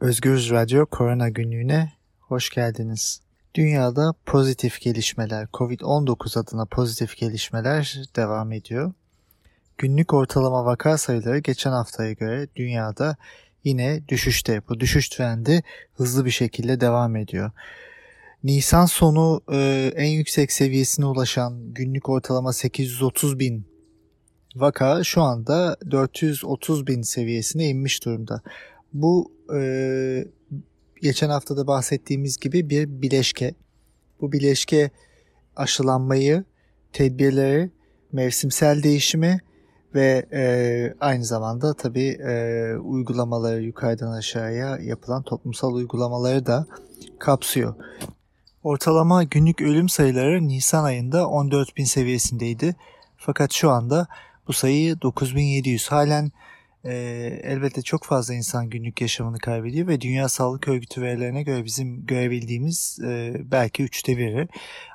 Özgürüz Radyo Korona Günlüğü'ne hoş geldiniz. Dünyada pozitif gelişmeler, COVID-19 adına pozitif gelişmeler devam ediyor. Günlük ortalama vaka sayıları geçen haftaya göre dünyada yine düşüşte. Bu düşüş trendi hızlı bir şekilde devam ediyor. Nisan sonu e, en yüksek seviyesine ulaşan günlük ortalama 830 bin vaka şu anda 430 bin seviyesine inmiş durumda. Bu e, geçen haftada bahsettiğimiz gibi bir bileşke. Bu bileşke aşılanmayı, tedbirleri, mevsimsel değişimi ve e, aynı zamanda tabii e, uygulamaları yukarıdan aşağıya yapılan toplumsal uygulamaları da kapsıyor. Ortalama günlük ölüm sayıları Nisan ayında 14 bin seviyesindeydi. Fakat şu anda bu sayı 9700 halen e, elbette çok fazla insan günlük yaşamını kaybediyor ve Dünya Sağlık Örgütü verilerine göre bizim görebildiğimiz e, belki üçte biri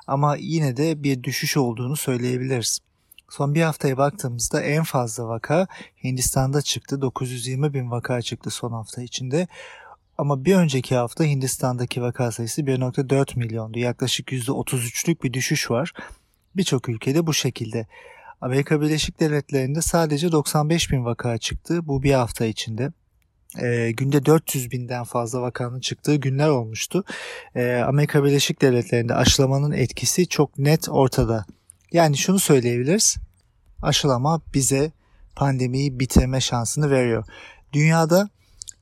ama yine de bir düşüş olduğunu söyleyebiliriz. Son bir haftaya baktığımızda en fazla vaka Hindistan'da çıktı. 920 bin vaka çıktı son hafta içinde. Ama bir önceki hafta Hindistan'daki vaka sayısı 1.4 milyondu. Yaklaşık %33'lük bir düşüş var. Birçok ülkede bu şekilde. Amerika Birleşik Devletleri'nde sadece 95 bin vaka çıktı bu bir hafta içinde. E, günde 400 binden fazla vakanın çıktığı günler olmuştu. E, Amerika Birleşik Devletleri'nde aşılamanın etkisi çok net ortada. Yani şunu söyleyebiliriz. Aşılama bize pandemiyi bitirme şansını veriyor. Dünyada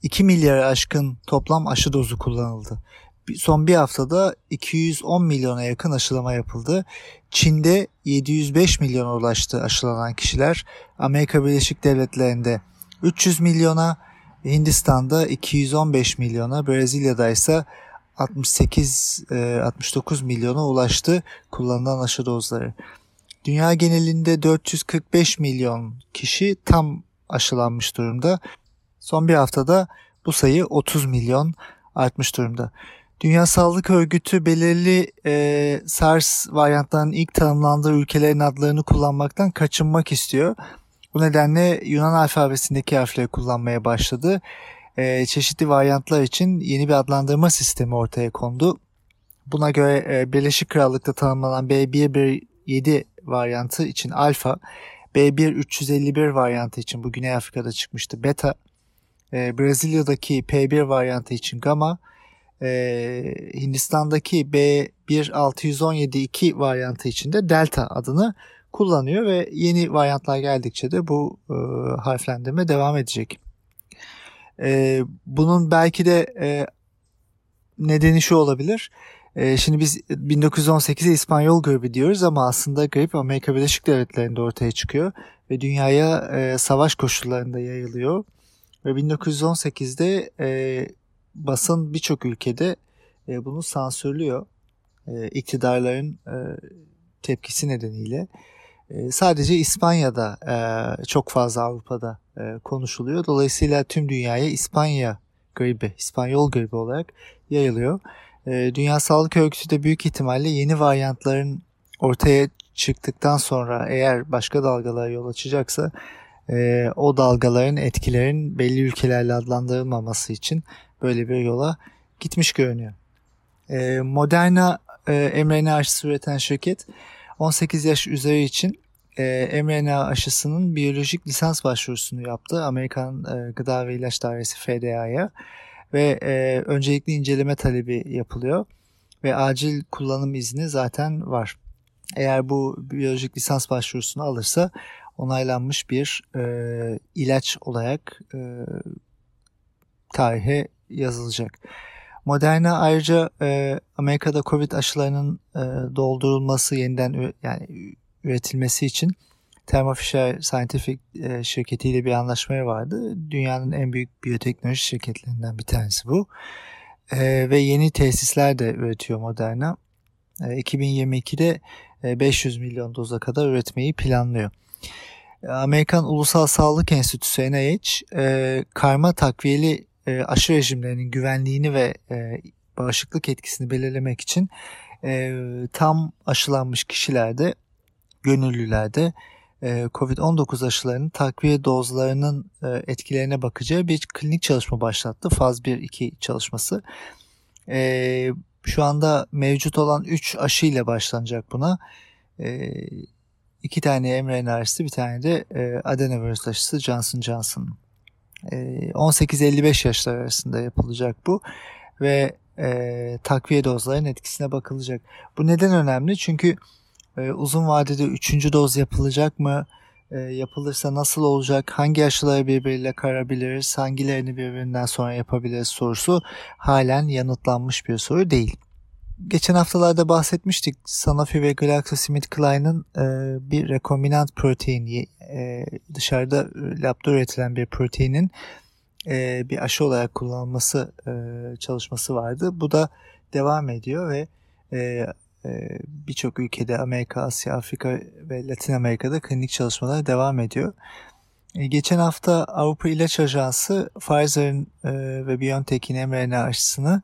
2 milyar aşkın toplam aşı dozu kullanıldı. Son bir haftada 210 milyona yakın aşılama yapıldı. Çin'de 705 milyona ulaştı aşılanan kişiler. Amerika Birleşik Devletleri'nde 300 milyona, Hindistan'da 215 milyona, Brezilya'da ise 68 69 milyona ulaştı kullanılan aşı dozları. Dünya genelinde 445 milyon kişi tam aşılanmış durumda. Son bir haftada bu sayı 30 milyon artmış durumda. Dünya Sağlık Örgütü belirli e, SARS varyantlarının ilk tanımlandığı ülkelerin adlarını kullanmaktan kaçınmak istiyor. Bu nedenle Yunan alfabesindeki harfleri kullanmaya başladı. E, çeşitli varyantlar için yeni bir adlandırma sistemi ortaya kondu. Buna göre e, Birleşik Krallık'ta tanımlanan B117 varyantı için alfa, B1351 varyantı için bu Güney Afrika'da çıkmıştı beta, e, Brezilya'daki P1 varyantı için gamma, e, Hindistan'daki B1617-2 varyantı içinde Delta adını kullanıyor ve yeni varyantlar geldikçe de bu e, harflendirme devam edecek. E, bunun belki de e, nedeni şu olabilir. E, şimdi biz 1918'e İspanyol gribi diyoruz ama aslında grip Amerika Birleşik Devletleri'nde ortaya çıkıyor ve dünyaya e, savaş koşullarında yayılıyor. Ve 1918'de e, basın birçok ülkede e, bunu sansürlüyor. E, iktidarların e, tepkisi nedeniyle. E, sadece İspanya'da e, çok fazla Avrupa'da e, konuşuluyor. Dolayısıyla tüm dünyaya İspanya gribi, İspanyol gribi olarak yayılıyor. E, Dünya Sağlık Örgütü de büyük ihtimalle yeni varyantların ortaya çıktıktan sonra eğer başka dalgalara yol açacaksa e, o dalgaların etkilerin belli ülkelerle adlandırılmaması için böyle bir yola gitmiş görünüyor. E, Moderna e, mRNA aşısı üreten şirket 18 yaş üzeri için e, mRNA aşısının biyolojik lisans başvurusunu yaptı. Amerikan e, Gıda ve İlaç Dairesi FDA'ya ve e, öncelikli inceleme talebi yapılıyor ve acil kullanım izni zaten var. Eğer bu biyolojik lisans başvurusunu alırsa onaylanmış bir e, ilaç olarak e, tarihe yazılacak. Moderna ayrıca e, Amerika'da Covid aşılarının e, doldurulması yeniden yani üretilmesi için Thermo Fisher Scientific e, şirketiyle bir anlaşmaya vardı. Dünyanın en büyük biyoteknoloji şirketlerinden bir tanesi bu. E, ve yeni tesisler de üretiyor Moderna. E, 2022'de e, 500 milyon doza kadar üretmeyi planlıyor. Amerikan Ulusal Sağlık Enstitüsü NIH e, karma takviyeli e, aşı rejimlerinin güvenliğini ve e, bağışıklık etkisini belirlemek için e, tam aşılanmış kişilerde, gönüllülerde e, COVID-19 aşılarının takviye dozlarının e, etkilerine bakacağı bir klinik çalışma başlattı. Faz 1-2 çalışması. E, şu anda mevcut olan 3 aşı ile başlanacak buna. E, iki tane mRNA aşısı bir tane de e, adenovirüs aşısı Johnson Johnson. E, 18-55 yaşlar arasında yapılacak bu ve e, takviye dozların etkisine bakılacak. Bu neden önemli? Çünkü e, uzun vadede üçüncü doz yapılacak mı? E, yapılırsa nasıl olacak? Hangi aşıları birbiriyle karabiliriz? Hangilerini birbirinden sonra yapabiliriz sorusu halen yanıtlanmış bir soru değil. Geçen haftalarda bahsetmiştik. Sanofi ve GlaxoSmithKline'ın e, bir rekombinant protein e, dışarıda labda üretilen bir proteinin e, bir aşı olarak kullanılması e, çalışması vardı. Bu da devam ediyor ve e, e, birçok ülkede Amerika, Asya, Afrika ve Latin Amerika'da klinik çalışmalar devam ediyor. E, geçen hafta Avrupa İlaç Ajansı Pfizer'ın e, ve BioNTech'in mRNA aşısını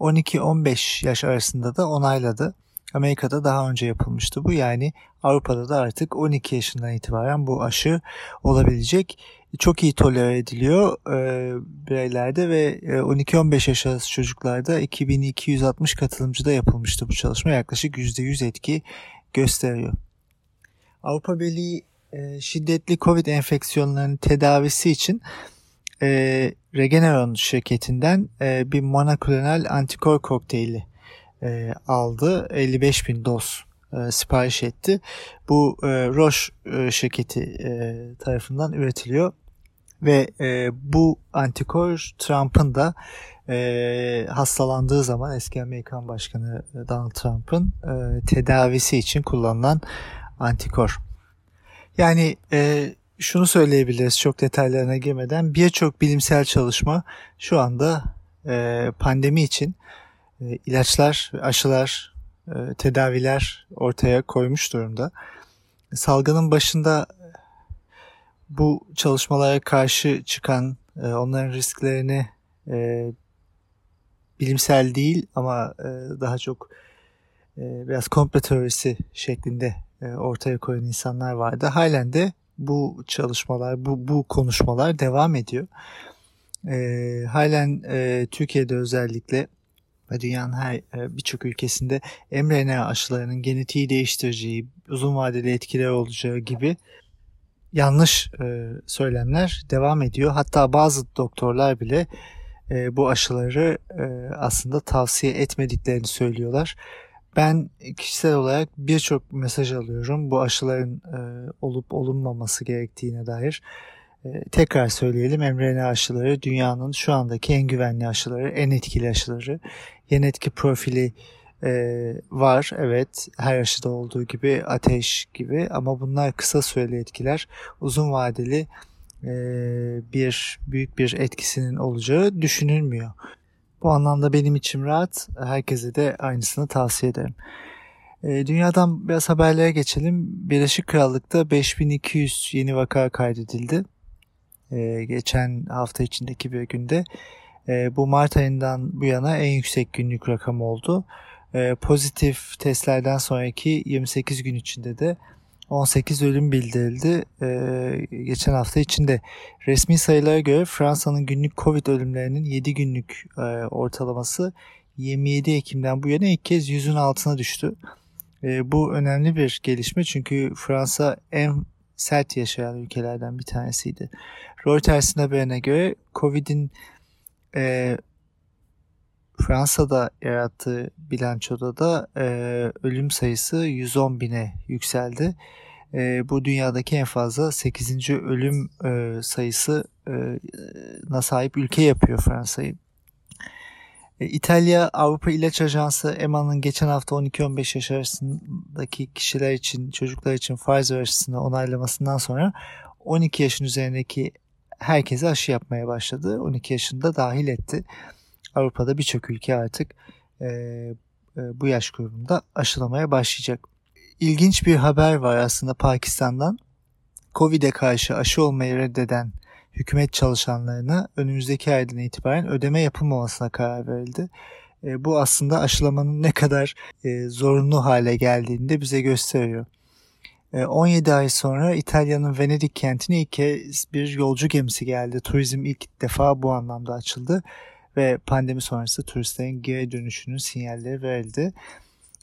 12-15 yaş arasında da onayladı. Amerika'da daha önce yapılmıştı bu. Yani Avrupa'da da artık 12 yaşından itibaren bu aşı olabilecek. Çok iyi tolere ediliyor e, bireylerde ve 12-15 yaş arası çocuklarda 2260 katılımcıda yapılmıştı bu çalışma. Yaklaşık %100 etki gösteriyor. Avrupa Birliği e, şiddetli COVID enfeksiyonlarının tedavisi için e, Regeneron şirketinden e, bir monoklonal antikor kokteyli e, aldı. 55 bin doz e, sipariş etti. Bu e, Roche e, şirketi e, tarafından üretiliyor ve e, bu antikor Trump'ın da e, hastalandığı zaman eski Amerikan Başkanı Donald Trump'ın e, tedavisi için kullanılan antikor. Yani e, şunu söyleyebiliriz çok detaylarına girmeden birçok bilimsel çalışma şu anda e, pandemi için e, ilaçlar, aşılar, e, tedaviler ortaya koymuş durumda. Salgının başında bu çalışmalara karşı çıkan, e, onların risklerini e, bilimsel değil ama e, daha çok e, biraz komplo teorisi şeklinde e, ortaya koyan insanlar vardı. Halen de bu çalışmalar, bu, bu konuşmalar devam ediyor. E, halen e, Türkiye'de özellikle ve dünyanın her e, birçok ülkesinde mRNA aşılarının genetiği değiştireceği, uzun vadeli etkiler olacağı gibi yanlış e, söylemler devam ediyor. Hatta bazı doktorlar bile e, bu aşıları e, aslında tavsiye etmediklerini söylüyorlar. Ben kişisel olarak birçok mesaj alıyorum bu aşıların e, olup olunmaması gerektiğine dair. E, tekrar söyleyelim mRNA aşıları dünyanın şu andaki en güvenli aşıları, en etkili aşıları. Yan etki profili e, var evet her aşıda olduğu gibi ateş gibi ama bunlar kısa süreli etkiler. Uzun vadeli e, bir büyük bir etkisinin olacağı düşünülmüyor. Bu anlamda benim içim rahat. Herkese de aynısını tavsiye ederim. E, dünyadan biraz haberlere geçelim. Birleşik Krallık'ta 5200 yeni vaka kaydedildi. E, geçen hafta içindeki bir günde. E, bu Mart ayından bu yana en yüksek günlük rakam oldu. Pozitif testlerden sonraki 28 gün içinde de 18 ölüm bildirildi. Ee, geçen hafta içinde resmi sayılara göre Fransa'nın günlük Covid ölümlerinin 7 günlük e, ortalaması 27 Ekim'den bu yana ilk kez yüzün altına düştü. E, bu önemli bir gelişme çünkü Fransa en sert yaşayan ülkelerden bir tanesiydi. Reuters'ın haberine göre Covid'in e, Fransa'da yarattığı bilançoda da e, ölüm sayısı 110 bine yükseldi. E, bu dünyadaki en fazla 8. ölüm e, sayısı e, sahip ülke yapıyor Fransa'yı. E, İtalya Avrupa İlaç Ajansı EMA'nın geçen hafta 12-15 yaş arasındaki kişiler için, çocuklar için Pfizer aşısını onaylamasından sonra 12 yaşın üzerindeki herkese aşı yapmaya başladı. 12 yaşında dahil etti. Avrupa'da birçok ülke artık e, e, bu yaş grubunda aşılamaya başlayacak. İlginç bir haber var aslında Pakistan'dan. Covid'e karşı aşı olmayı reddeden hükümet çalışanlarına önümüzdeki aydan itibaren ödeme yapılmamasına karar verildi. E, bu aslında aşılamanın ne kadar e, zorunlu hale geldiğini de bize gösteriyor. 17 ay sonra İtalya'nın Venedik kentine ilk kez bir yolcu gemisi geldi. Turizm ilk defa bu anlamda açıldı ve pandemi sonrası turistlerin geri dönüşünün sinyalleri verildi.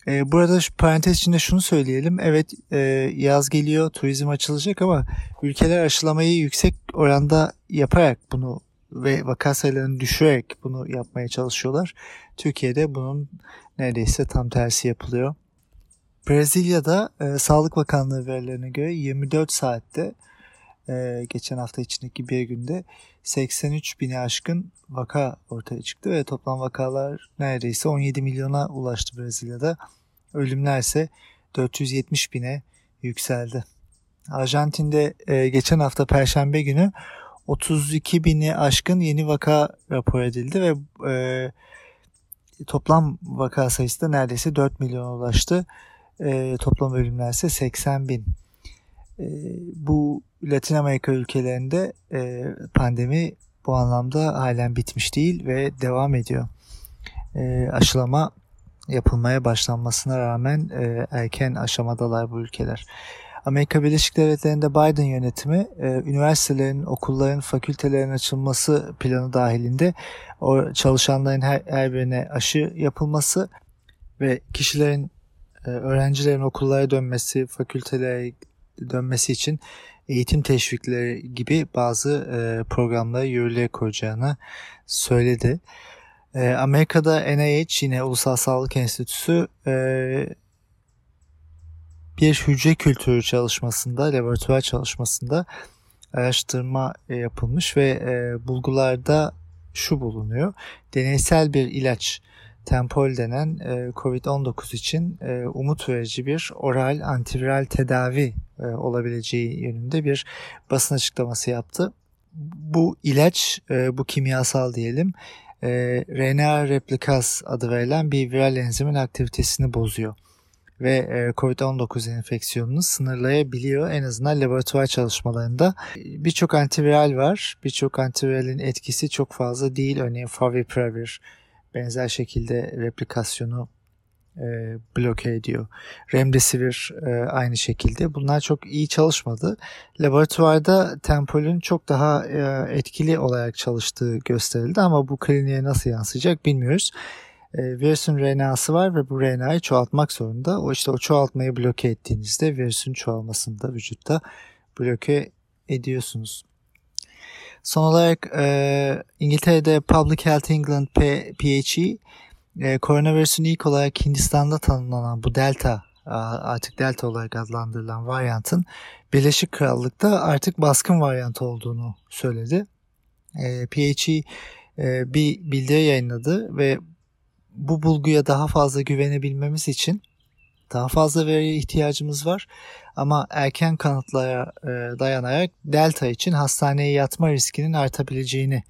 E, burada şu parantez içinde şunu söyleyelim. Evet e, yaz geliyor, turizm açılacak ama ülkeler aşılamayı yüksek oranda yaparak bunu ve vaka sayılarını düşürerek bunu yapmaya çalışıyorlar. Türkiye'de bunun neredeyse tam tersi yapılıyor. Brezilya'da e, Sağlık Bakanlığı verilerine göre 24 saatte e, geçen hafta içindeki bir günde 83 bini aşkın vaka ortaya çıktı ve toplam vakalar neredeyse 17 milyona ulaştı Brezilya'da. Ölümler ise 470 bine yükseldi. Arjantin'de e, geçen hafta Perşembe günü 32 bini aşkın yeni vaka rapor edildi ve e, toplam vaka sayısı da neredeyse 4 milyona ulaştı. E, toplam ölümler ise 80 bin. E, bu Latin Amerika ülkelerinde e, pandemi bu anlamda halen bitmiş değil ve devam ediyor. E, aşılama yapılmaya başlanmasına rağmen e, erken aşamadalar bu ülkeler. Amerika Birleşik Devletleri'nde Biden yönetimi e, üniversitelerin, okulların, fakültelerin açılması planı dahilinde o çalışanların her, her birine aşı yapılması ve kişilerin, e, öğrencilerin okullara dönmesi, fakültelere dönmesi için eğitim teşvikleri gibi bazı e, programları yürürlüğe koyacağını söyledi. E, Amerika'da NIH yine Ulusal Sağlık Enstitüsü e, bir hücre kültürü çalışmasında, laboratuvar çalışmasında araştırma e, yapılmış ve e, bulgularda şu bulunuyor. Deneysel bir ilaç Tempol denen e, COVID-19 için e, umut verici bir oral antiviral tedavi e, olabileceği yönünde bir basın açıklaması yaptı. Bu ilaç, e, bu kimyasal diyelim, e, RNA replikaz adı verilen bir viral enzimin aktivitesini bozuyor ve e, COVID-19 enfeksiyonunu sınırlayabiliyor. En azından laboratuvar çalışmalarında. Birçok antiviral var. Birçok antiviralin etkisi çok fazla değil. Örneğin Favipiravir benzer şekilde replikasyonu e, bloke ediyor. Remdesivir e, aynı şekilde. Bunlar çok iyi çalışmadı. Laboratuvarda Tempol'ün çok daha e, etkili olarak çalıştığı gösterildi ama bu kliniğe nasıl yansıyacak bilmiyoruz. E, virüsün RNA'sı var ve bu RNA'yı çoğaltmak zorunda. O işte o çoğaltmayı bloke ettiğinizde virüsün çoğalmasını da vücutta bloke ediyorsunuz. Son olarak e, İngiltere'de Public Health England PHE e, koronavirüsün ilk olarak Hindistan'da tanımlanan bu delta artık delta olarak adlandırılan varyantın Birleşik Krallık'ta artık baskın varyant olduğunu söyledi. E, PHE e, bir bildiri yayınladı ve bu bulguya daha fazla güvenebilmemiz için daha fazla veriye ihtiyacımız var. Ama erken kanıtlara e, dayanarak delta için hastaneye yatma riskinin artabileceğini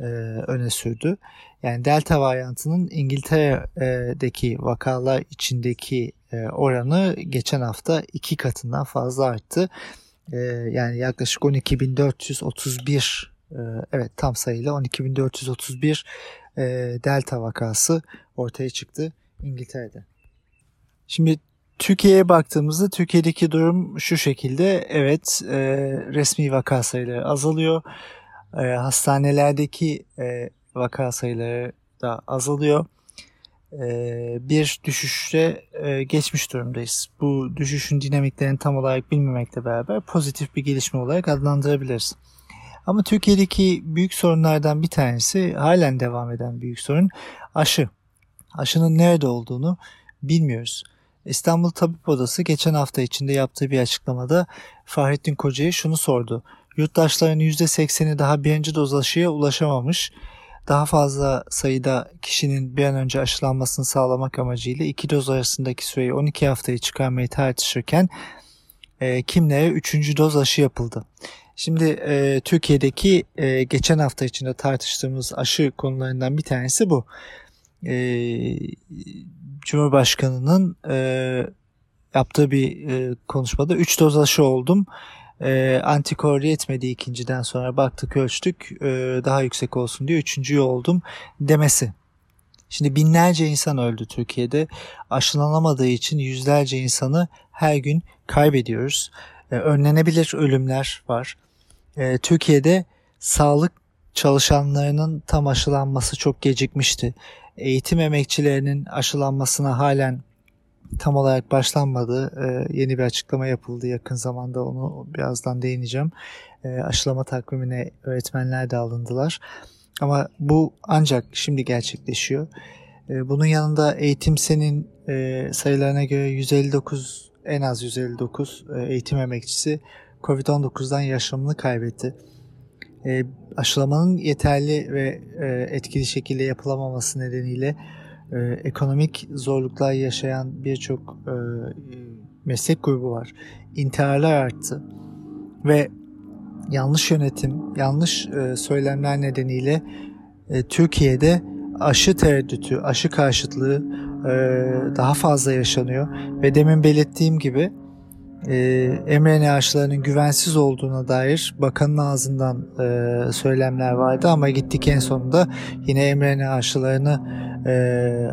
e, öne sürdü. Yani delta varyantının İngiltere'deki vakalar içindeki e, oranı geçen hafta iki katından fazla arttı. E, yani yaklaşık 12.431 e, evet tam sayıyla 12.431 e, delta vakası ortaya çıktı İngiltere'de. Şimdi Türkiye'ye baktığımızda Türkiye'deki durum şu şekilde. Evet resmi vaka sayıları azalıyor. Hastanelerdeki vaka sayıları da azalıyor. E, bir düşüşe e, geçmiş durumdayız. Bu düşüşün dinamiklerini tam olarak bilmemekle beraber pozitif bir gelişme olarak adlandırabiliriz. Ama Türkiye'deki büyük sorunlardan bir tanesi halen devam eden büyük sorun aşı. Aşının nerede olduğunu bilmiyoruz. İstanbul Tabip Odası geçen hafta içinde yaptığı bir açıklamada Fahrettin Koca'ya şunu sordu. Yurttaşların %80'i daha birinci doz aşıya ulaşamamış. Daha fazla sayıda kişinin bir an önce aşılanmasını sağlamak amacıyla iki doz arasındaki süreyi 12 haftaya çıkarmayı tartışırken e, kimlere 3. doz aşı yapıldı. Şimdi e, Türkiye'deki e, geçen hafta içinde tartıştığımız aşı konularından bir tanesi bu. E, Cumhurbaşkanı'nın e, yaptığı bir e, konuşmada 3 doz aşı oldum. E, antikor yetmedi ikinciden sonra baktık ölçtük e, daha yüksek olsun diye üçüncüyü oldum demesi. Şimdi binlerce insan öldü Türkiye'de. Aşılanamadığı için yüzlerce insanı her gün kaybediyoruz. Ee, önlenebilir ölümler var. Ee, Türkiye'de sağlık çalışanlarının tam aşılanması çok gecikmişti. Eğitim emekçilerinin aşılanmasına halen tam olarak başlanmadı. Ee, yeni bir açıklama yapıldı yakın zamanda onu birazdan değineceğim. aşılama takvimine öğretmenler de alındılar. Ama bu ancak şimdi gerçekleşiyor. Ee, bunun yanında eğitim senin e, sayılarına göre 159 en az 159 e, eğitim emekçisi Covid-19'dan yaşamını kaybetti. E, aşılamanın yeterli ve etkili şekilde yapılamaması nedeniyle ekonomik zorluklar yaşayan birçok meslek grubu var. İntiharlar arttı ve yanlış yönetim, yanlış e, söylemler nedeniyle e, Türkiye'de aşı tereddütü, aşı karşıtlığı e, daha fazla yaşanıyor ve demin belirttiğim gibi e, mRNA aşılarının güvensiz olduğuna dair bakanın ağzından e, söylemler vardı ama gittik en sonunda yine mRNA aşılarını e,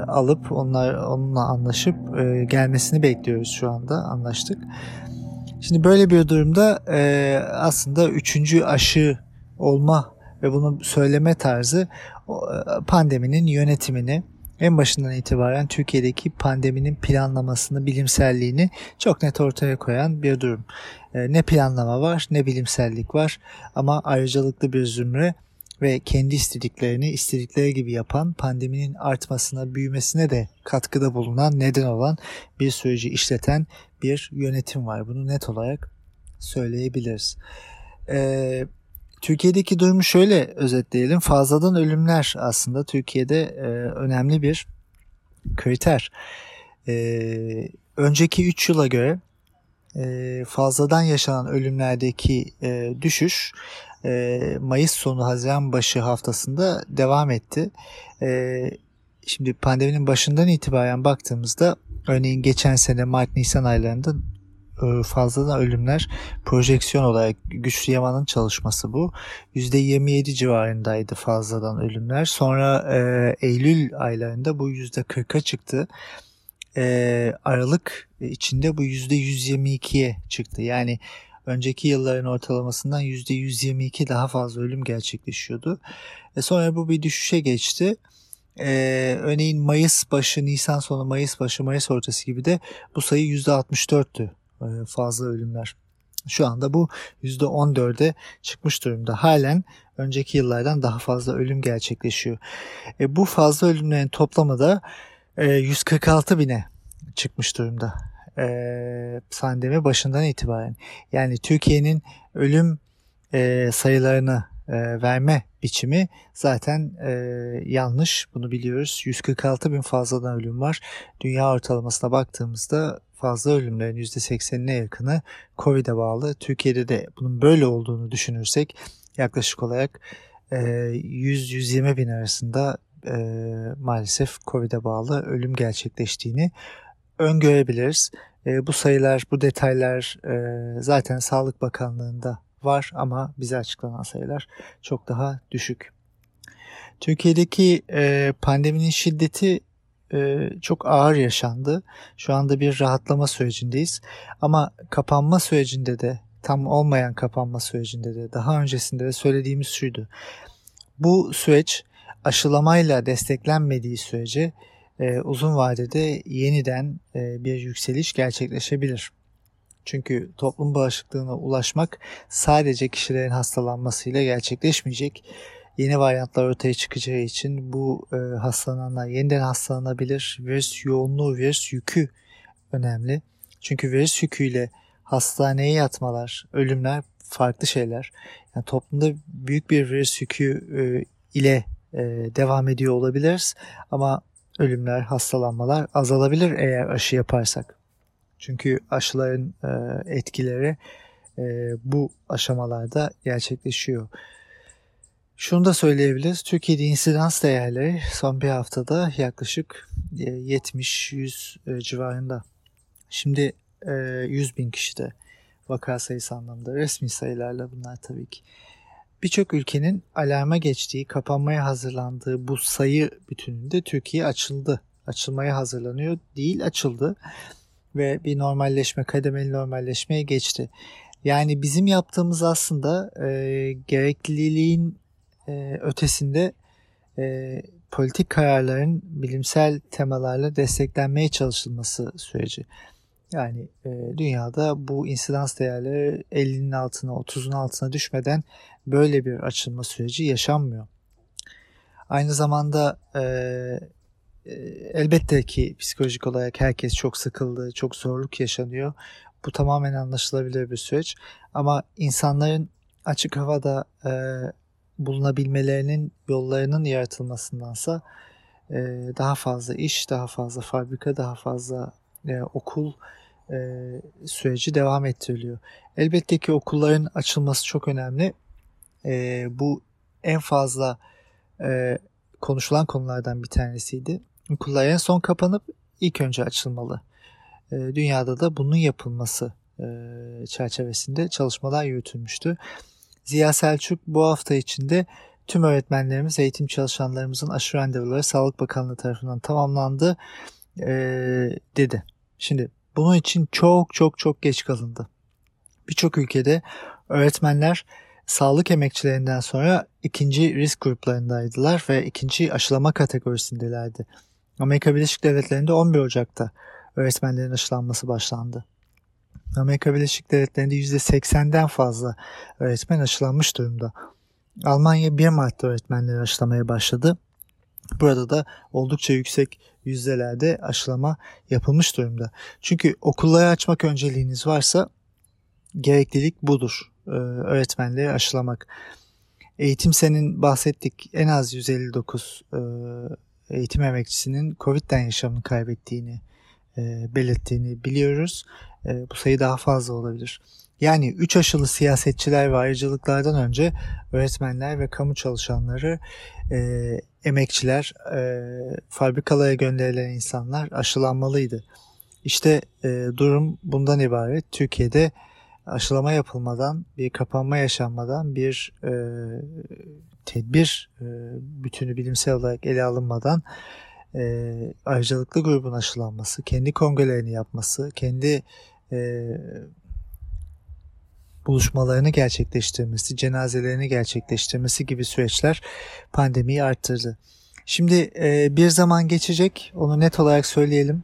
alıp onlar onunla anlaşıp e, gelmesini bekliyoruz şu anda anlaştık. Şimdi böyle bir durumda e, aslında üçüncü aşı olma ve bunu söyleme tarzı e, pandeminin yönetimini en başından itibaren Türkiye'deki pandeminin planlamasını, bilimselliğini çok net ortaya koyan bir durum. E, ne planlama var, ne bilimsellik var ama ayrıcalıklı bir zümre ve kendi istediklerini istedikleri gibi yapan pandeminin artmasına, büyümesine de katkıda bulunan, neden olan bir süreci işleten bir yönetim var. Bunu net olarak söyleyebiliriz. Ee, Türkiye'deki durumu şöyle özetleyelim. Fazladan ölümler aslında Türkiye'de e, önemli bir kriter. E, önceki 3 yıla göre e, fazladan yaşanan ölümlerdeki e, düşüş e, Mayıs sonu Haziran başı haftasında devam etti. E, şimdi pandeminin başından itibaren baktığımızda örneğin geçen sene Mart-Nisan aylarında fazladan ölümler projeksiyon olarak Güçlü Yaman'ın çalışması bu. %27 civarındaydı fazladan ölümler. Sonra e, Eylül aylarında bu %40'a çıktı. E, Aralık içinde bu %122'ye çıktı. Yani önceki yılların ortalamasından %122 daha fazla ölüm gerçekleşiyordu. E sonra bu bir düşüşe geçti. Ee, örneğin Mayıs başı, Nisan sonu, Mayıs başı, Mayıs ortası gibi de bu sayı %64'tü e, fazla ölümler. Şu anda bu %14'e çıkmış durumda. Halen önceki yıllardan daha fazla ölüm gerçekleşiyor. E, bu fazla ölümlerin toplamı da e, 146 bine çıkmış durumda e, pandemi başından itibaren. Yani Türkiye'nin ölüm e, sayılarını e, verme biçimi zaten e, yanlış. Bunu biliyoruz. 146 bin fazladan ölüm var. Dünya ortalamasına baktığımızda fazla ölümlerin %80'ine yakını COVID'e bağlı. Türkiye'de de bunun böyle olduğunu düşünürsek yaklaşık olarak e, 100-120 bin arasında e, maalesef COVID'e bağlı ölüm gerçekleştiğini öngörebiliriz. E, bu sayılar, bu detaylar e, zaten Sağlık Bakanlığı'nda var ama bize açıklanan sayılar çok daha düşük. Türkiye'deki e, pandeminin şiddeti e, çok ağır yaşandı. Şu anda bir rahatlama sürecindeyiz. Ama kapanma sürecinde de tam olmayan kapanma sürecinde de daha öncesinde de söylediğimiz şuydu. Bu süreç aşılamayla desteklenmediği sürece e, uzun vadede yeniden e, bir yükseliş gerçekleşebilir. Çünkü toplum bağışıklığına ulaşmak sadece kişilerin hastalanmasıyla gerçekleşmeyecek. Yeni varyantlar ortaya çıkacağı için bu e, hastalananlar yeniden hastalanabilir. Virüs yoğunluğu, virüs yükü önemli. Çünkü virüs yüküyle hastaneye yatmalar, ölümler farklı şeyler. Yani toplumda büyük bir virüs yükü e, ile e, devam ediyor olabiliriz ama ölümler, hastalanmalar azalabilir eğer aşı yaparsak. Çünkü aşıların e, etkileri e, bu aşamalarda gerçekleşiyor. Şunu da söyleyebiliriz. Türkiye'de insidans değerleri son bir haftada yaklaşık 70-100 e, civarında. Şimdi 100 bin kişide vaka sayısı anlamda resmi sayılarla bunlar tabii ki. Birçok ülkenin alarma geçtiği, kapanmaya hazırlandığı bu sayı bütününde Türkiye açıldı. Açılmaya hazırlanıyor değil açıldı ve bir normalleşme, kademeli normalleşmeye geçti. Yani bizim yaptığımız aslında e, gerekliliğin e, ötesinde e, politik kararların bilimsel temalarla desteklenmeye çalışılması süreci. Yani e, dünyada bu insidans değerleri 50'nin altına 30'un altına düşmeden böyle bir açılma süreci yaşanmıyor. Aynı zamanda e, e, elbette ki psikolojik olarak herkes çok sıkıldı, çok zorluk yaşanıyor. Bu tamamen anlaşılabilir bir süreç. Ama insanların açık havada e, bulunabilmelerinin yollarının yaratılmasındansa e, daha fazla iş, daha fazla fabrika, daha fazla e, okul e, süreci devam ettiriliyor. Elbette ki okulların açılması çok önemli. E, bu en fazla e, konuşulan konulardan bir tanesiydi. Okullar en son kapanıp ilk önce açılmalı. E, dünyada da bunun yapılması e, çerçevesinde çalışmalar yürütülmüştü. Ziya Selçuk bu hafta içinde tüm öğretmenlerimiz, eğitim çalışanlarımızın aşı randevuları Sağlık Bakanlığı tarafından tamamlandı dedi. Şimdi bunun için çok çok çok geç kalındı. Birçok ülkede öğretmenler sağlık emekçilerinden sonra ikinci risk gruplarındaydılar ve ikinci aşılama kategorisindelerdi. Amerika Birleşik Devletleri'nde 11 Ocak'ta öğretmenlerin aşılanması başlandı. Amerika Birleşik Devletleri'nde %80'den fazla öğretmen aşılanmış durumda. Almanya 1 Mart'ta öğretmenleri aşılamaya başladı. Burada da oldukça yüksek yüzdelerde aşılama yapılmış durumda. Çünkü okulları açmak önceliğiniz varsa gereklilik budur. Ee, öğretmenleri aşılamak. Eğitim senin bahsettik en az 159 e, eğitim emekçisinin Covid'den yaşamını kaybettiğini e, belirttiğini biliyoruz. E, bu sayı daha fazla olabilir. Yani 3 aşılı siyasetçiler ve ayrıcalıklardan önce öğretmenler ve kamu çalışanları, e, emekçiler, e, fabrikalara gönderilen insanlar aşılanmalıydı. İşte e, durum bundan ibaret. Türkiye'de aşılama yapılmadan, bir kapanma yaşanmadan, bir e, tedbir e, bütünü bilimsel olarak ele alınmadan e, ayrıcalıklı grubun aşılanması, kendi kongrelerini yapması, kendi e, buluşmalarını gerçekleştirmesi, cenazelerini gerçekleştirmesi gibi süreçler pandemiyi arttırdı. Şimdi e, bir zaman geçecek, onu net olarak söyleyelim.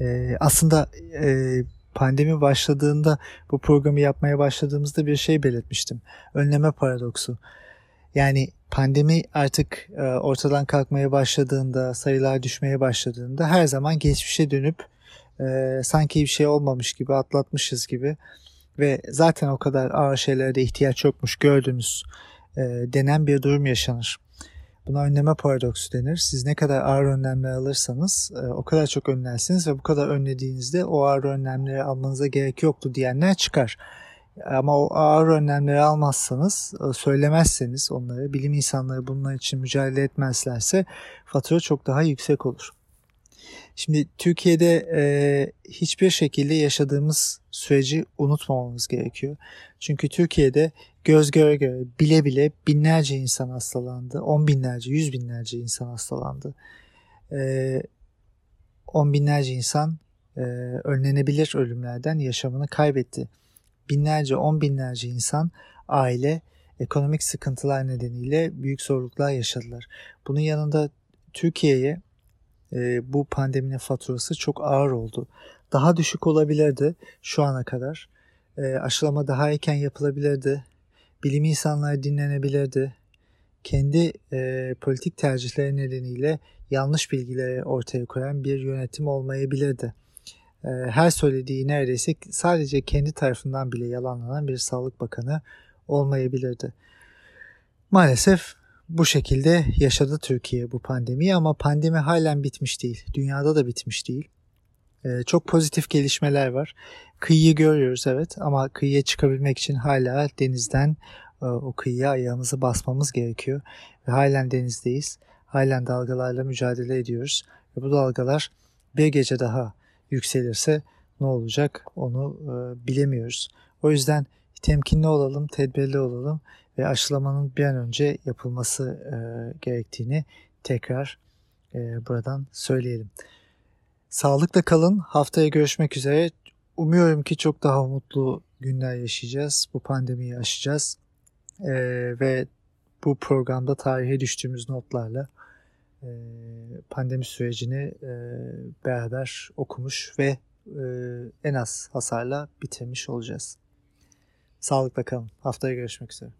E, aslında e, pandemi başladığında, bu programı yapmaya başladığımızda bir şey belirtmiştim. Önleme paradoksu. Yani pandemi artık e, ortadan kalkmaya başladığında, sayılar düşmeye başladığında her zaman geçmişe dönüp e, sanki bir şey olmamış gibi, atlatmışız gibi ve zaten o kadar ağır şeylere de ihtiyaç yokmuş gördüğünüz e, denen bir durum yaşanır. Buna önleme paradoksu denir. Siz ne kadar ağır önlemler alırsanız e, o kadar çok önlersiniz ve bu kadar önlediğinizde o ağır önlemleri almanıza gerek yoktu diyenler çıkar. Ama o ağır önlemleri almazsanız, e, söylemezseniz onları, bilim insanları bunlar için mücadele etmezlerse fatura çok daha yüksek olur. Şimdi Türkiye'de e, hiçbir şekilde yaşadığımız süreci unutmamamız gerekiyor. Çünkü Türkiye'de göz göre göre bile bile binlerce insan hastalandı. On binlerce, yüz binlerce insan hastalandı. E, on binlerce insan e, önlenebilir ölümlerden yaşamını kaybetti binlerce, on binlerce insan, aile ekonomik sıkıntılar nedeniyle büyük zorluklar yaşadılar. Bunun yanında Türkiye'ye e, bu pandeminin faturası çok ağır oldu. Daha düşük olabilirdi şu ana kadar. E, aşılama daha erken yapılabilirdi. Bilim insanları dinlenebilirdi. Kendi e, politik tercihleri nedeniyle yanlış bilgileri ortaya koyan bir yönetim olmayabilirdi. Ee, her söylediği neredeyse sadece kendi tarafından bile yalanlanan bir sağlık bakanı olmayabilirdi. Maalesef bu şekilde yaşadı Türkiye bu pandemiyi ama pandemi halen bitmiş değil. Dünyada da bitmiş değil. Ee, çok pozitif gelişmeler var. Kıyıyı görüyoruz evet ama kıyıya çıkabilmek için hala denizden e, o kıyıya ayağımızı basmamız gerekiyor. Ve halen denizdeyiz. Halen dalgalarla mücadele ediyoruz. Ve bu dalgalar bir gece daha yükselirse ne olacak onu e, bilemiyoruz. O yüzden temkinli olalım, tedbirli olalım ve aşılamanın bir an önce yapılması e, gerektiğini tekrar e, buradan söyleyelim. Sağlıkla kalın. Haftaya görüşmek üzere. Umuyorum ki çok daha mutlu günler yaşayacağız. Bu pandemiyi aşacağız. E, ve bu programda tarihe düştüğümüz notlarla e, pandemi sürecini e, beraber okumuş ve e, en az hasarla bitirmiş olacağız. Sağlıkla kalın. Haftaya görüşmek üzere.